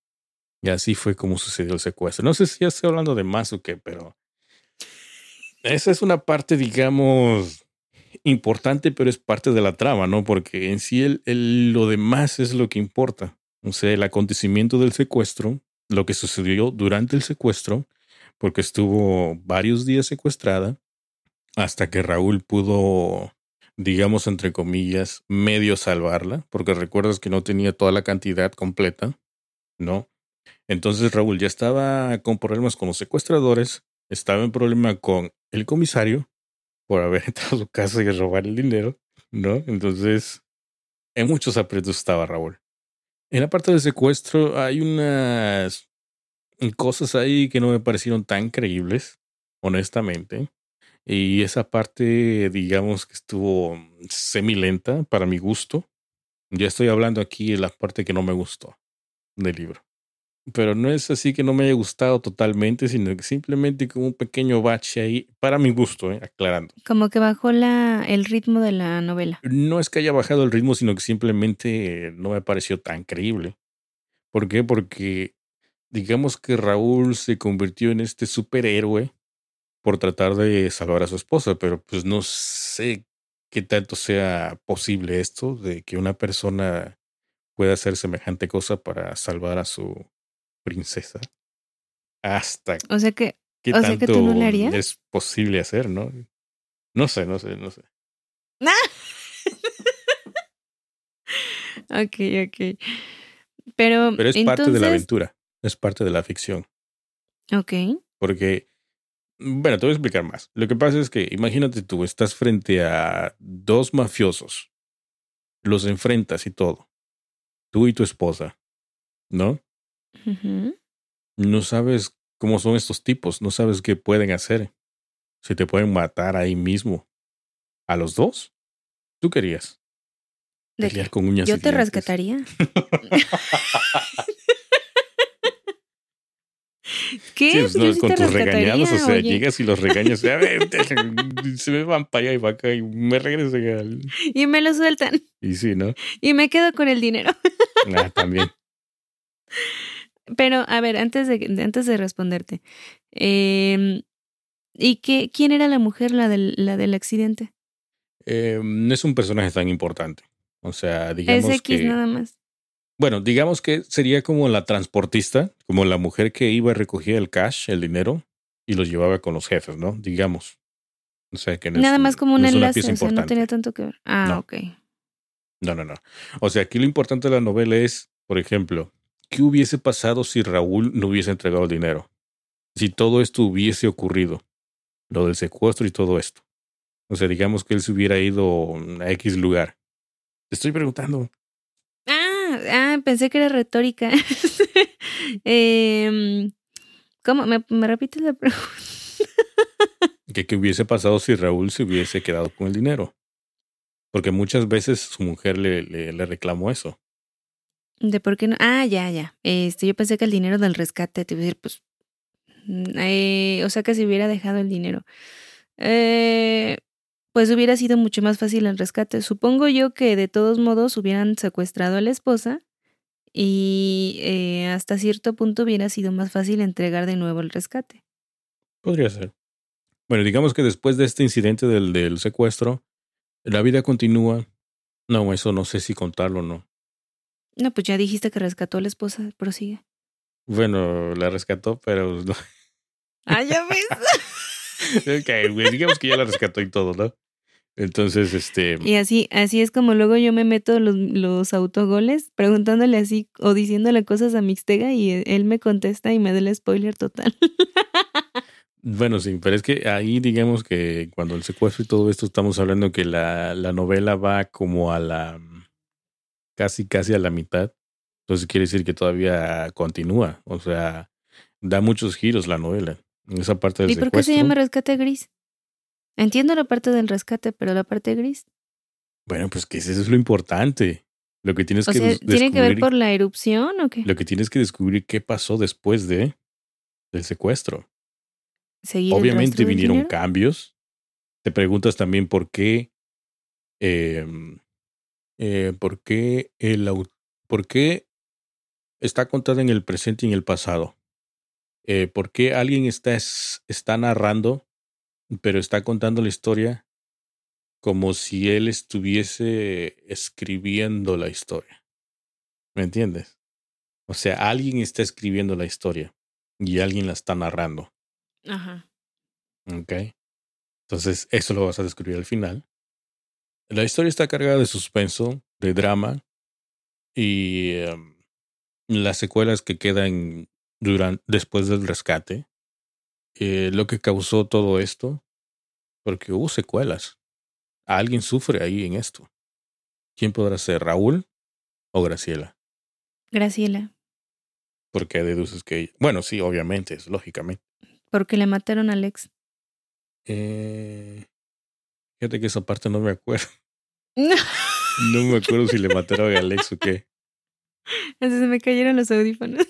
Y así fue como sucedió el secuestro. No sé si ya estoy hablando de más o qué, pero esa es una parte, digamos, importante, pero es parte de la trama, ¿no? Porque en sí el, lo demás es lo que importa. O sea, el acontecimiento del secuestro, lo que sucedió durante el secuestro, porque estuvo varios días secuestrada, hasta que Raúl pudo digamos, entre comillas, medio salvarla, porque recuerdas que no tenía toda la cantidad completa, ¿no? Entonces Raúl ya estaba con problemas con los secuestradores, estaba en problema con el comisario por haber entrado a su casa y robar el dinero, ¿no? Entonces, en muchos aprietos estaba Raúl. En la parte del secuestro hay unas cosas ahí que no me parecieron tan creíbles, honestamente. Y esa parte, digamos que estuvo semilenta para mi gusto. Ya estoy hablando aquí de la parte que no me gustó del libro. Pero no es así que no me haya gustado totalmente, sino que simplemente como un pequeño bache ahí, para mi gusto, ¿eh? aclarando. Como que bajó la, el ritmo de la novela. No es que haya bajado el ritmo, sino que simplemente no me pareció tan creíble. ¿Por qué? Porque digamos que Raúl se convirtió en este superhéroe por tratar de salvar a su esposa, pero pues no sé qué tanto sea posible esto de que una persona pueda hacer semejante cosa para salvar a su princesa. Hasta o sea que, qué o sea que tú no le harías? es posible hacer, ¿no? No sé, no sé, no sé. ok, ok. Pero, Pero es parte de la aventura, es parte de la ficción. Ok. Porque Bueno, te voy a explicar más. Lo que pasa es que imagínate tú, estás frente a dos mafiosos. Los enfrentas y todo. Tú y tu esposa. ¿No? No sabes cómo son estos tipos, no sabes qué pueden hacer. Si te pueden matar ahí mismo. ¿A los dos? ¿Tú querías? Pelear con uñas Yo te rescataría. ¿Qué? Sí, pues, con tus regañados, o sea, llegas y los regañas, a ver, se me van para allá y va acá y me regresan Y me lo sueltan. Y sí, ¿no? Y me quedo con el dinero. Ah, también. Pero, a ver, antes de, antes de responderte, eh, ¿y qué, quién era la mujer, la del, la del accidente? Eh, no es un personaje tan importante. O sea, digamos es X nada más. Bueno, digamos que sería como la transportista, como la mujer que iba a recoger el cash, el dinero, y los llevaba con los jefes, ¿no? Digamos. O sea, que Nada más como un enlace, o sea, no tenía tanto que ver. Ah, ok. No, no, no. O sea, aquí lo importante de la novela es, por ejemplo, ¿qué hubiese pasado si Raúl no hubiese entregado el dinero? Si todo esto hubiese ocurrido, lo del secuestro y todo esto. O sea, digamos que él se hubiera ido a X lugar. Te estoy preguntando. Ah, pensé que era retórica. eh, ¿Cómo? ¿Me, me repites la pregunta? ¿Qué, ¿Qué hubiese pasado si Raúl se hubiese quedado con el dinero? Porque muchas veces su mujer le, le, le reclamó eso. ¿De por qué no? Ah, ya, ya. Este, yo pensé que el dinero del rescate, te iba a decir, pues. Mm, eh, o sea, que se hubiera dejado el dinero. Eh, pues hubiera sido mucho más fácil el rescate. Supongo yo que de todos modos hubieran secuestrado a la esposa y eh, hasta cierto punto hubiera sido más fácil entregar de nuevo el rescate. Podría ser. Bueno, digamos que después de este incidente del, del secuestro, la vida continúa. No, eso no sé si contarlo o no. No, pues ya dijiste que rescató a la esposa, prosigue. Bueno, la rescató, pero no. Ah, ya ves. ok, digamos que ya la rescató y todo, ¿no? Entonces, este. Y así, así es como luego yo me meto los, los autogoles preguntándole así o diciéndole cosas a Mixtega y él me contesta y me da el spoiler total. Bueno, sí, pero es que ahí digamos que cuando el secuestro y todo esto estamos hablando que la, la novela va como a la casi casi a la mitad. Entonces quiere decir que todavía continúa. O sea, da muchos giros la novela. Esa parte del ¿Y por qué se llama rescate gris? Entiendo la parte del rescate, pero la parte gris. Bueno, pues que eso es lo importante. Lo que tienes que sea, ¿Tiene que ver por la erupción o qué? Lo que tienes que descubrir qué pasó después de del secuestro. Seguir Obviamente vinieron cambios. Te preguntas también por qué, eh, eh, por qué el por qué está contada en el presente y en el pasado. Eh, por qué alguien está, está narrando pero está contando la historia como si él estuviese escribiendo la historia. ¿Me entiendes? O sea, alguien está escribiendo la historia y alguien la está narrando. Ajá. Ok. Entonces, eso lo vas a descubrir al final. La historia está cargada de suspenso, de drama y em, las secuelas que quedan durante, después del rescate eh, lo que causó todo esto, porque hubo secuelas. Alguien sufre ahí en esto. ¿Quién podrá ser, Raúl o Graciela? Graciela. ¿Por qué deduces que ella? Bueno, sí, obviamente, es lógicamente. Porque le mataron a Alex. Eh, fíjate que esa parte no me acuerdo. No. me acuerdo si le mataron a Alex o qué. se me cayeron los audífonos.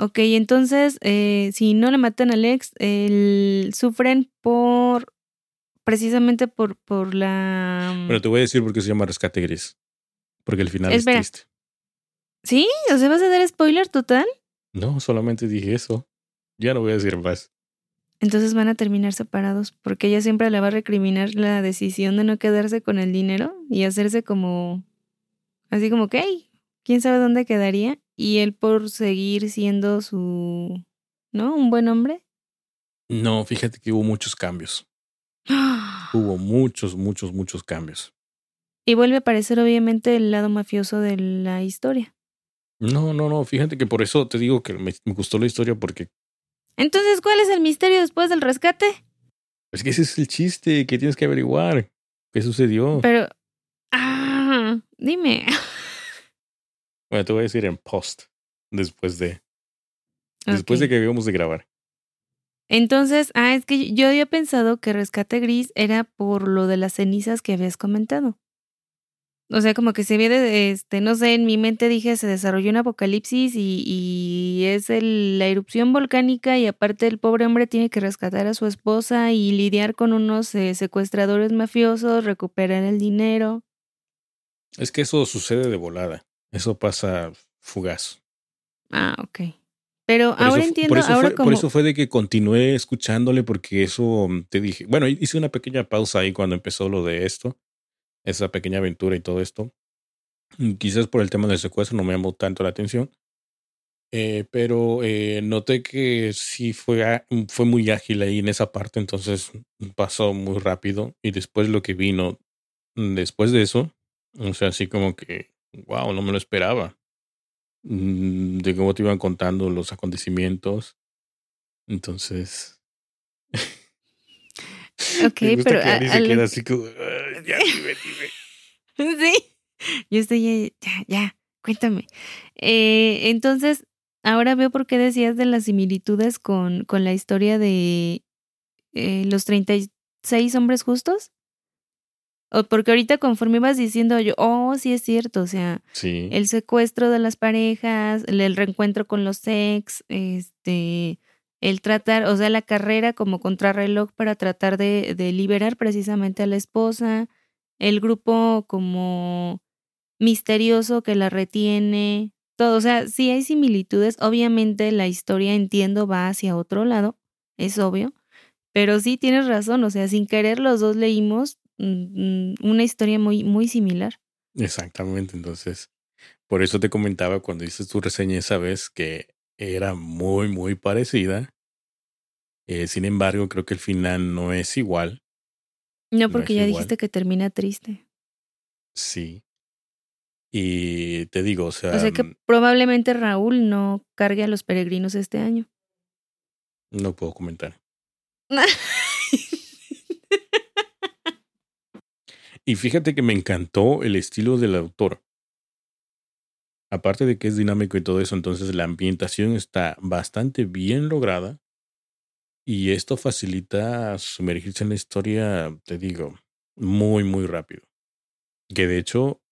Ok, entonces, eh, si no le matan a Alex, el, sufren por. precisamente por, por la. Bueno, te voy a decir por qué se llama Rescate Gris. Porque el final es triste. ¿Sí? ¿O sea, vas a dar spoiler total? No, solamente dije eso. Ya no voy a decir más. Entonces van a terminar separados porque ella siempre le va a recriminar la decisión de no quedarse con el dinero y hacerse como. Así como que, ¿quién sabe dónde quedaría? Y él por seguir siendo su, ¿no? Un buen hombre. No, fíjate que hubo muchos cambios. hubo muchos, muchos, muchos cambios. Y vuelve a aparecer obviamente el lado mafioso de la historia. No, no, no, fíjate que por eso te digo que me, gustó la historia porque Entonces, ¿cuál es el misterio después del rescate? Es que ese es el chiste que tienes que averiguar. ¿Qué sucedió? Pero. Ah, dime. Bueno, te voy a decir en post. Después de. Después de que acabamos de grabar. Entonces, ah, es que yo había pensado que Rescate Gris era por lo de las cenizas que habías comentado. O sea, como que se ve de, este, no sé, en mi mente dije, se desarrolló un apocalipsis y, y es el, la erupción volcánica y aparte el pobre hombre tiene que rescatar a su esposa y lidiar con unos eh, secuestradores mafiosos, recuperar el dinero. Es que eso sucede de volada. Eso pasa fugaz. Ah, ok. Pero ahora entiendo, por eso ahora fue, como... Por eso fue de que continué escuchándole porque eso mm, te dije. Bueno, hice una pequeña pausa ahí cuando empezó lo de esto, esa pequeña aventura y todo esto. Mm, Quizás por el tema del secuestro no me llamó tanto la atención. Eh, pero eh, noté que sí fue, mm, fue muy ágil ahí en esa parte, entonces pasó muy rápido. Y después lo que vino después de eso, o sea, así como que, wow, no me lo esperaba. Mm, de cómo te iban contando los acontecimientos. Entonces. Ok, pero. Que a- se queda así como. "Ah, ya, dime, dime". Sí. Yo estoy. Ya, ya, cuéntame. Eh, entonces, ahora veo por qué decías de las similitudes con, con la historia de eh, los 36 hombres justos. Porque ahorita conforme ibas diciendo yo, oh, sí es cierto, o sea, Sí. el secuestro de las parejas, el, el reencuentro con los ex, este, el tratar, o sea, la carrera como contrarreloj para tratar de, de liberar precisamente a la esposa, el grupo como misterioso que la retiene, todo, o sea, sí hay similitudes, obviamente la historia entiendo va hacia otro lado, es obvio, pero sí tienes razón, o sea, sin querer los dos leímos una historia muy, muy similar. Exactamente. Entonces, por eso te comentaba cuando hice tu reseña esa vez que era muy, muy parecida. Eh, sin embargo, creo que el final no es igual. No, porque ya igual. dijiste que termina triste. Sí. Y te digo, o sea, O sea que mm, probablemente Raúl no cargue a los peregrinos este año. no puedo comentar. Y fíjate que me encantó el estilo del autor. Aparte de que es dinámico y todo eso, entonces la ambientación está bastante bien lograda. Y esto facilita sumergirse en la historia, te digo, muy, muy rápido. Que de hecho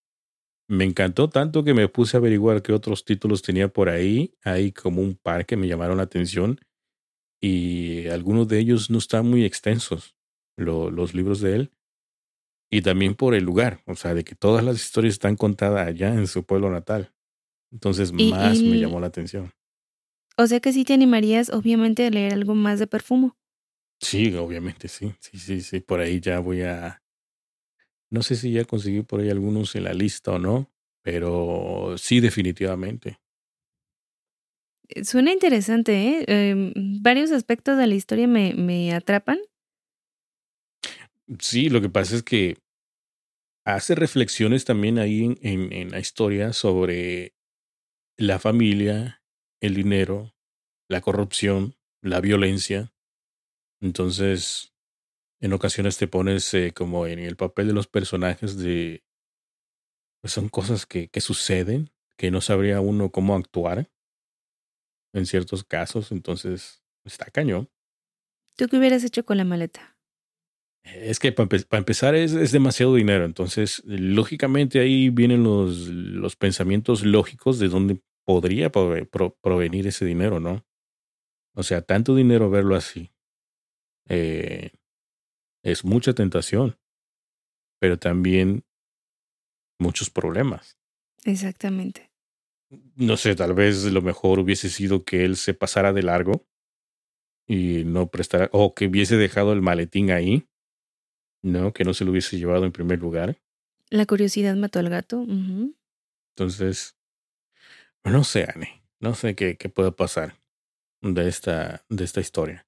me encantó tanto que me puse a averiguar qué otros títulos tenía por ahí. Hay como un par que me llamaron la atención. Y algunos de ellos no están muy extensos, lo- los libros de él y también por el lugar, o sea, de que todas las historias están contadas allá en su pueblo natal. Entonces Y- más me llamó la atención. O sea que sí te animarías, obviamente, a leer algo más de perfumo. Sí, obviamente, sí, sí, sí, sí, por ahí ya voy a... No sé si ya conseguí por ahí algunos en la lista o no, pero sí, definitivamente. Eh, Suena interesante, ¿eh? Em, varios aspectos de la historia me, me atrapan. Sí, lo que pasa es que hace reflexiones también ahí en, en, en la historia sobre la familia, el dinero, la corrupción, la violencia. Entonces, en ocasiones te pones eh, como en el papel de los personajes de... Pues son cosas que, que suceden, que no sabría uno cómo actuar en ciertos casos. Entonces, está cañón. ¿Tú qué hubieras hecho con la maleta? Es que para, empezar es, es demasiado dinero, entonces lógicamente ahí vienen los, los pensamientos lógicos de dónde podría prove- pro- provenir ese dinero, ¿no? O sea, tanto dinero verlo así eh, es mucha tentación, pero también muchos problemas. Exactamente. No sé, tal vez lo mejor hubiese sido que él se pasara de largo y no prestara, o que hubiese dejado el maletín ahí, ¿no? Que no se lo hubiese llevado en primer lugar. La curiosidad mató al gato. Entonces, no sé, Anne, no sé qué, qué pueda pasar de esta, de esta historia.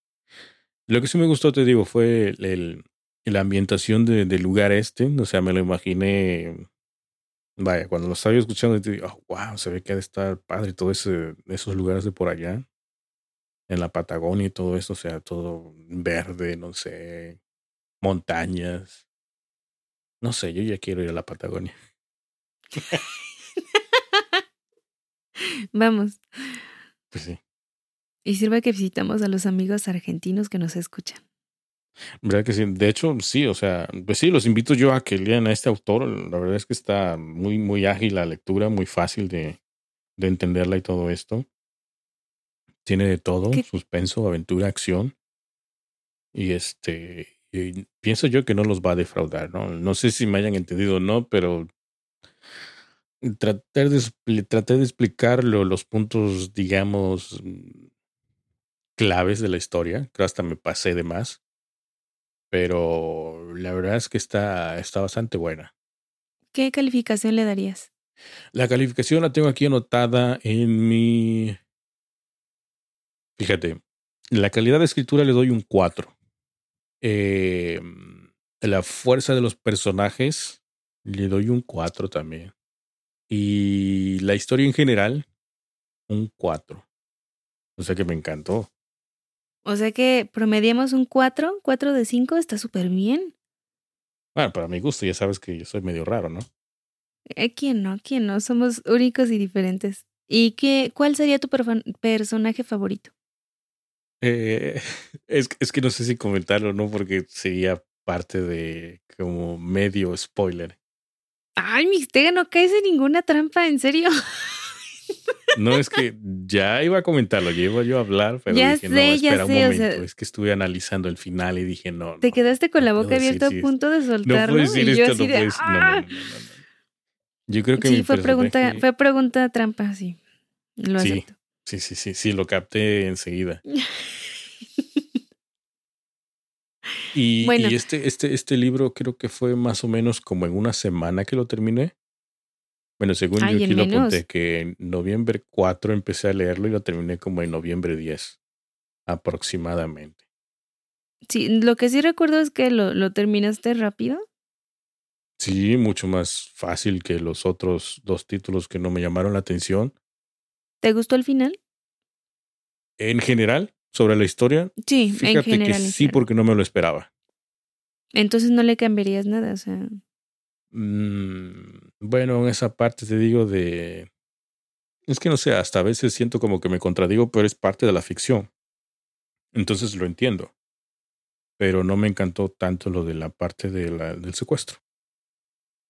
Lo que sí me gustó, te digo, fue el, el- la ambientación de- del lugar este. O sea, me lo imaginé. Vaya, cuando lo estaba escuchando, te digo, oh, wow, se ve que ha de estar padre todo ese, esos lugares de por allá. en la Patagonia y todo eso, o sea, todo verde, no sé, montañas. No sé, yo ya quiero ir a la Patagonia. Vamos. Pues sí. Y sirva que visitamos a los amigos argentinos que nos escuchan. ¿Verdad que sí? De hecho, sí, o sea, pues sí, los invito yo a que lean a este autor. La verdad es que está muy, muy ágil la lectura, muy fácil de, de entenderla y todo esto. Tiene de todo, suspenso, aventura, acción. Y este, pienso yo que no los va a defraudar, ¿no? No sé si me hayan entendido o no, pero tratar de, traté de explicarlo, los puntos, digamos, claves de la historia. Creo hasta me pasé de más. Pero la verdad es que está, está bastante buena. ¿Qué calificación le darías? La calificación la tengo aquí anotada en mi... Fíjate, la calidad de escritura le doy un 4. Eh, la fuerza de los personajes le doy un 4 también. Y la historia en general, un 4. O sea que me encantó. O sea que promediamos un 4, 4 de 5, está súper bien. Bueno, para mi gusto, ya sabes que yo soy medio raro, ¿no? Eh, ¿Quién no? ¿Quién no? Somos únicos y diferentes. ¿Y qué, cuál sería tu personaje favorito? Eh, es, es que no sé si comentarlo, ¿no? Porque sería parte de como medio spoiler. Ay, Mixtega, no caes en ninguna trampa, en serio. No, es que ya iba a comentarlo, ya iba yo a hablar, pero ya dije, sé, no, espera un momento. es que estuve analizando el final y dije, no. Te quedaste con la boca abierta a punto de soltarlo. No decir esto, no puedes. No, no, no, no, Yo creo que sí, fue pregunta, fue pregunta trampa, sí. Lo sí, Sí, sí, sí, sí, lo capté enseguida. y, y este, este, este libro creo que fue más o menos como en una semana que lo terminé. Bueno, según yo aquí lo apunté, que en noviembre 4 empecé a leerlo y lo terminé como en noviembre 10, aproximadamente. Sí, lo que sí recuerdo es que lo, lo terminaste rápido. Sí, mucho más fácil que los otros dos títulos que no me llamaron la atención. ¿Te gustó el final? En general, sobre la historia. Sí, en general. Que sí, porque no me lo esperaba. Entonces no le cambiarías nada, o sea. Mm, bueno, en esa parte te digo de... Es que no sé, hasta a veces siento como que me contradigo, pero es parte de la ficción. Entonces lo entiendo. Pero no me encantó tanto lo de la parte de la, del secuestro.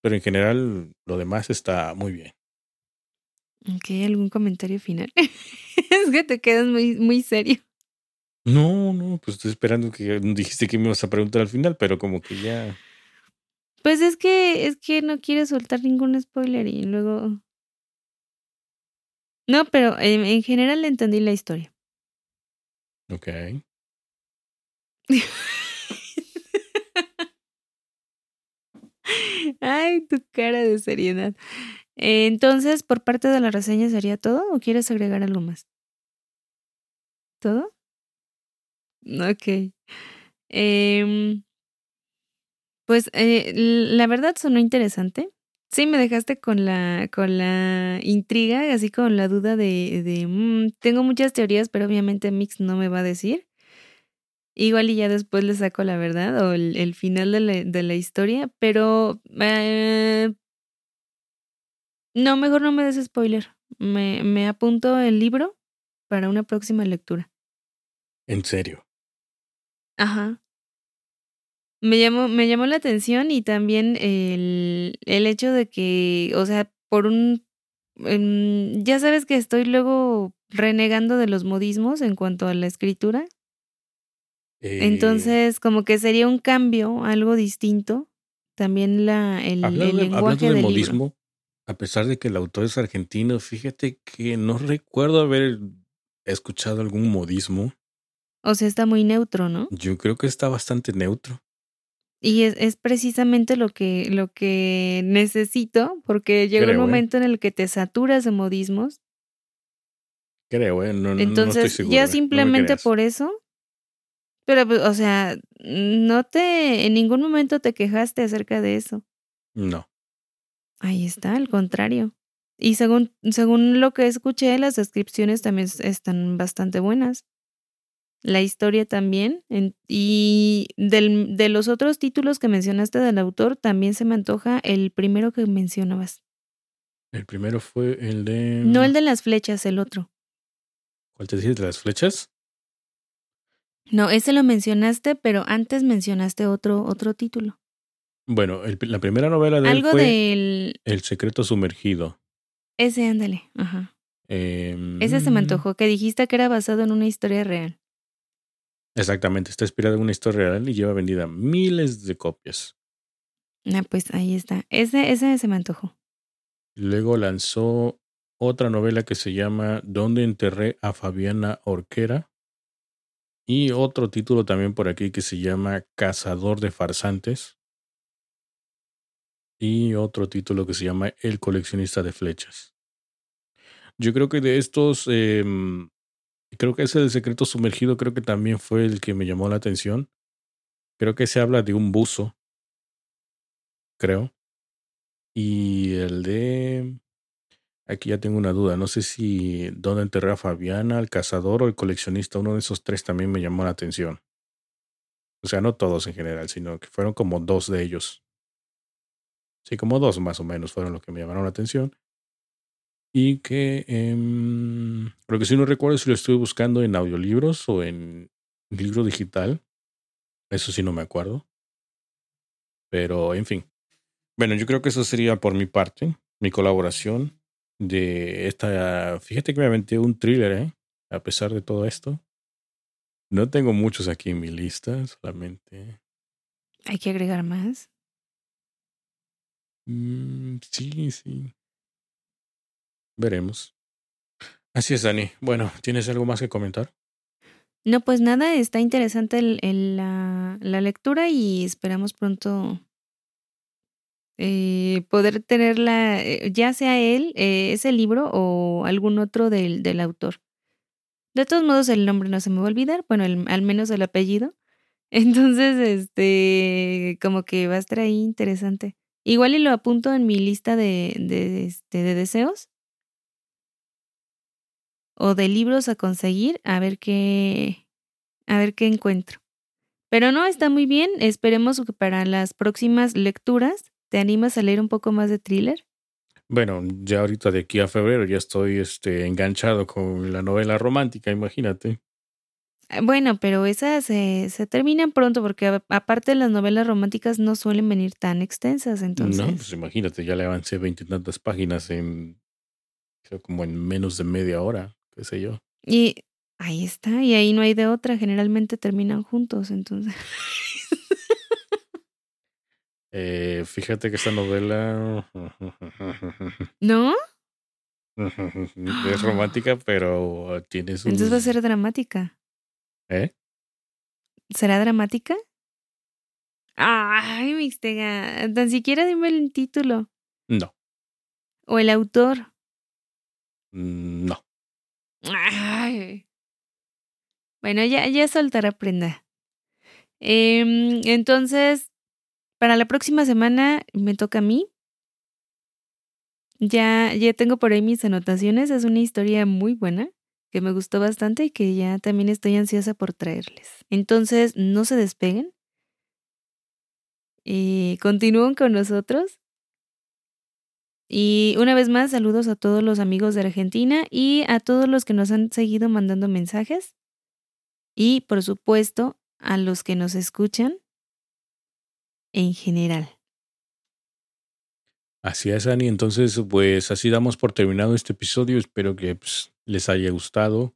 Pero en general lo demás está muy bien. Ok, ¿algún comentario final? es que te quedas muy, muy serio. No, no, pues estoy esperando que dijiste que me ibas a preguntar al final, pero como que ya. Pues es que, es que no quiere soltar ningún spoiler y luego. No, pero en, en general entendí la historia. Ok. Ay, tu cara de seriedad. Entonces, por parte de la reseña, ¿sería todo o quieres agregar algo más? ¿Todo? Ok. Eh, pues eh, la verdad sonó interesante. Sí, me dejaste con la, con la intriga, así con la duda de, de mm, tengo muchas teorías, pero obviamente Mix no me va a decir. Igual y ya después le saco la verdad o el, final de la, de la, historia, pero eh, no, mejor no me des spoiler. Me, me apunto el libro para una próxima lectura. ¿En serio? Ajá. Me llamó, me llamó la atención y también el, el hecho de que, o sea, por un... ya sabes que estoy luego renegando de los modismos en cuanto a la escritura. Eh, Entonces, como que sería un cambio, algo distinto. También la, el, el lenguaje del modismo, a pesar de que el autor es argentino, fíjate que no recuerdo haber escuchado algún modismo. O sea, está muy neutro, ¿no? Yo creo que está bastante neutro. Y es, es, precisamente lo que, lo que necesito, porque llega un ¿eh? momento en el que te saturas de modismos. Creo, ¿eh? No, Entonces, no ya simplemente por eso. Pero, pues, o sea, no te, en ningún momento te quejaste acerca de eso. No. Ahí está, al contrario. Y según, según lo que escuché, las descripciones también están bastante buenas. La historia también. y del, de los otros títulos que mencionaste del autor, también se me antoja el primero que mencionabas. El primero fue el de... No el de las flechas, el otro. ¿Cuál te dices de las flechas? No, ese lo mencionaste, pero antes mencionaste otro, otro título. Bueno, la primera novela de Algo él fue del... El secreto sumergido. Ese, ándale. Ajá. Ese se me Em, antojó, que dijiste que era basado en una historia real. Exactamente, está inspirado en una historia real y lleva vendida miles de copias. Ah, pues ahí está. Ese, ese se me antojó. Luego lanzó otra novela que se llama ¿Dónde enterré a Fabiana Orquera? Y otro título también por aquí que se llama Cazador de farsantes. Y otro título que se llama El coleccionista de flechas. Yo creo que de estos, em, creo que ese del secreto sumergido creo que también fue el que me llamó la atención. Creo que se habla de un buzo. Creo. Y el de... Aquí ya tengo una duda. No sé si dónde enterré a Fabiana, el cazador o el coleccionista. Uno de esos tres también me llamó la atención. O sea, no todos en general, sino que fueron como dos de ellos. Sí, como dos más o menos fueron los que me llamaron la atención. Y que em, lo que sí no recuerdo es si lo estuve buscando en audiolibros o en libro digital. Eso sí no me acuerdo. Pero, en fin. Bueno, yo creo que eso sería por mi parte, mi colaboración de esta... Fíjate que me aventé un thriller, ¿eh? A pesar de todo esto. No tengo muchos aquí en mi lista, solamente... ¿Hay que agregar más? Mm, sí, sí. Veremos. Así es, Dani. Bueno, ¿tienes algo más que comentar? No, pues nada, está interesante la, la, lectura y esperamos pronto eh, poder tenerla, eh, ya sea él, eh, ese libro o algún otro del, del, autor. De todos modos, el nombre no se me va a olvidar, bueno, al menos el apellido. Entonces, este, como que va a estar ahí interesante. Igual y lo apunto en mi lista de, de, este, de deseos o de libros a conseguir, a ver qué, a ver qué encuentro. Pero no, está muy bien. Esperemos que para las próximas lecturas te animas a leer un poco más de thriller. Bueno, ya ahorita de aquí a febrero ya estoy este, enganchado con la novela romántica, imagínate. Ah, bueno, pero esas se, se terminan pronto porque aparte las novelas románticas no suelen venir tan extensas, entonces. No, pues imagínate, ya le avancé veintitantas páginas en creo como en menos de media hora qué sé yo. Y ahí está, y ahí no hay de otra, generalmente terminan juntos, entonces. eh, fíjate que esta novela... ¿No? es romántica, pero tiene su... Entonces va a ser dramática. ¿Eh? ¿Será dramática? Ay, Mixtega, tan siquiera dime el título. No. ¿O el autor? No. Ay. Bueno, ya, ya soltará prenda. Eh, entonces, para la próxima semana me toca a mí. Ya, ya tengo por ahí mis anotaciones. Es una historia muy buena que me gustó bastante y que ya también estoy ansiosa por traerles. Entonces, no se despeguen. Y continúen con nosotros. Y una vez más, saludos a todos los amigos de Argentina y a todos los que nos han seguido mandando mensajes. Y por supuesto, a los que nos escuchan en general. Así es, Ani. Entonces, pues así damos por terminado este episodio. Espero que pues, les haya gustado.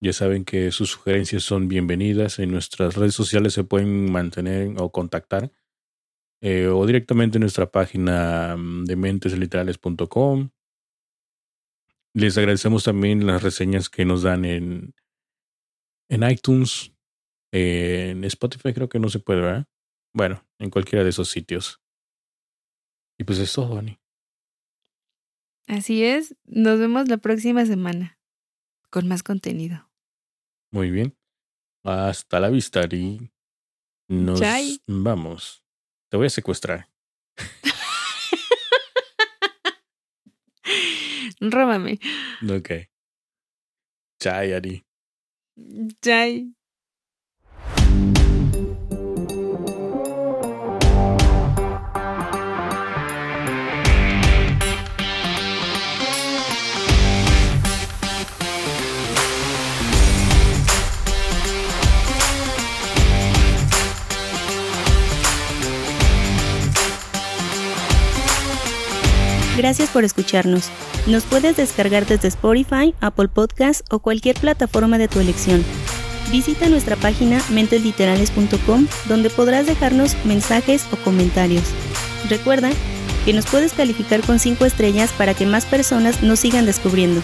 Ya saben que sus sugerencias son bienvenidas. En nuestras redes sociales se pueden mantener o contactar eh, o directamente en nuestra página mm, de mentesliterales.com. Les agradecemos también las reseñas que nos dan en, en iTunes, en Spotify creo que no se puede, ¿verdad? Bueno, en cualquiera de esos sitios. Y pues es todo, Ani. Así es. Nos vemos la próxima semana con más contenido. Muy bien. Hasta la vista, Ari. Nos vamos. Te voy a secuestrar. Róbame. Ok. Chai, Ari. Jai. Gracias por escucharnos. Nos puedes descargar desde Spotify, Apple Podcasts o cualquier plataforma de tu elección. Visita nuestra página mentesliterales.com donde podrás dejarnos mensajes o comentarios. Recuerda que nos puedes calificar con 5 estrellas para que más personas nos sigan descubriendo.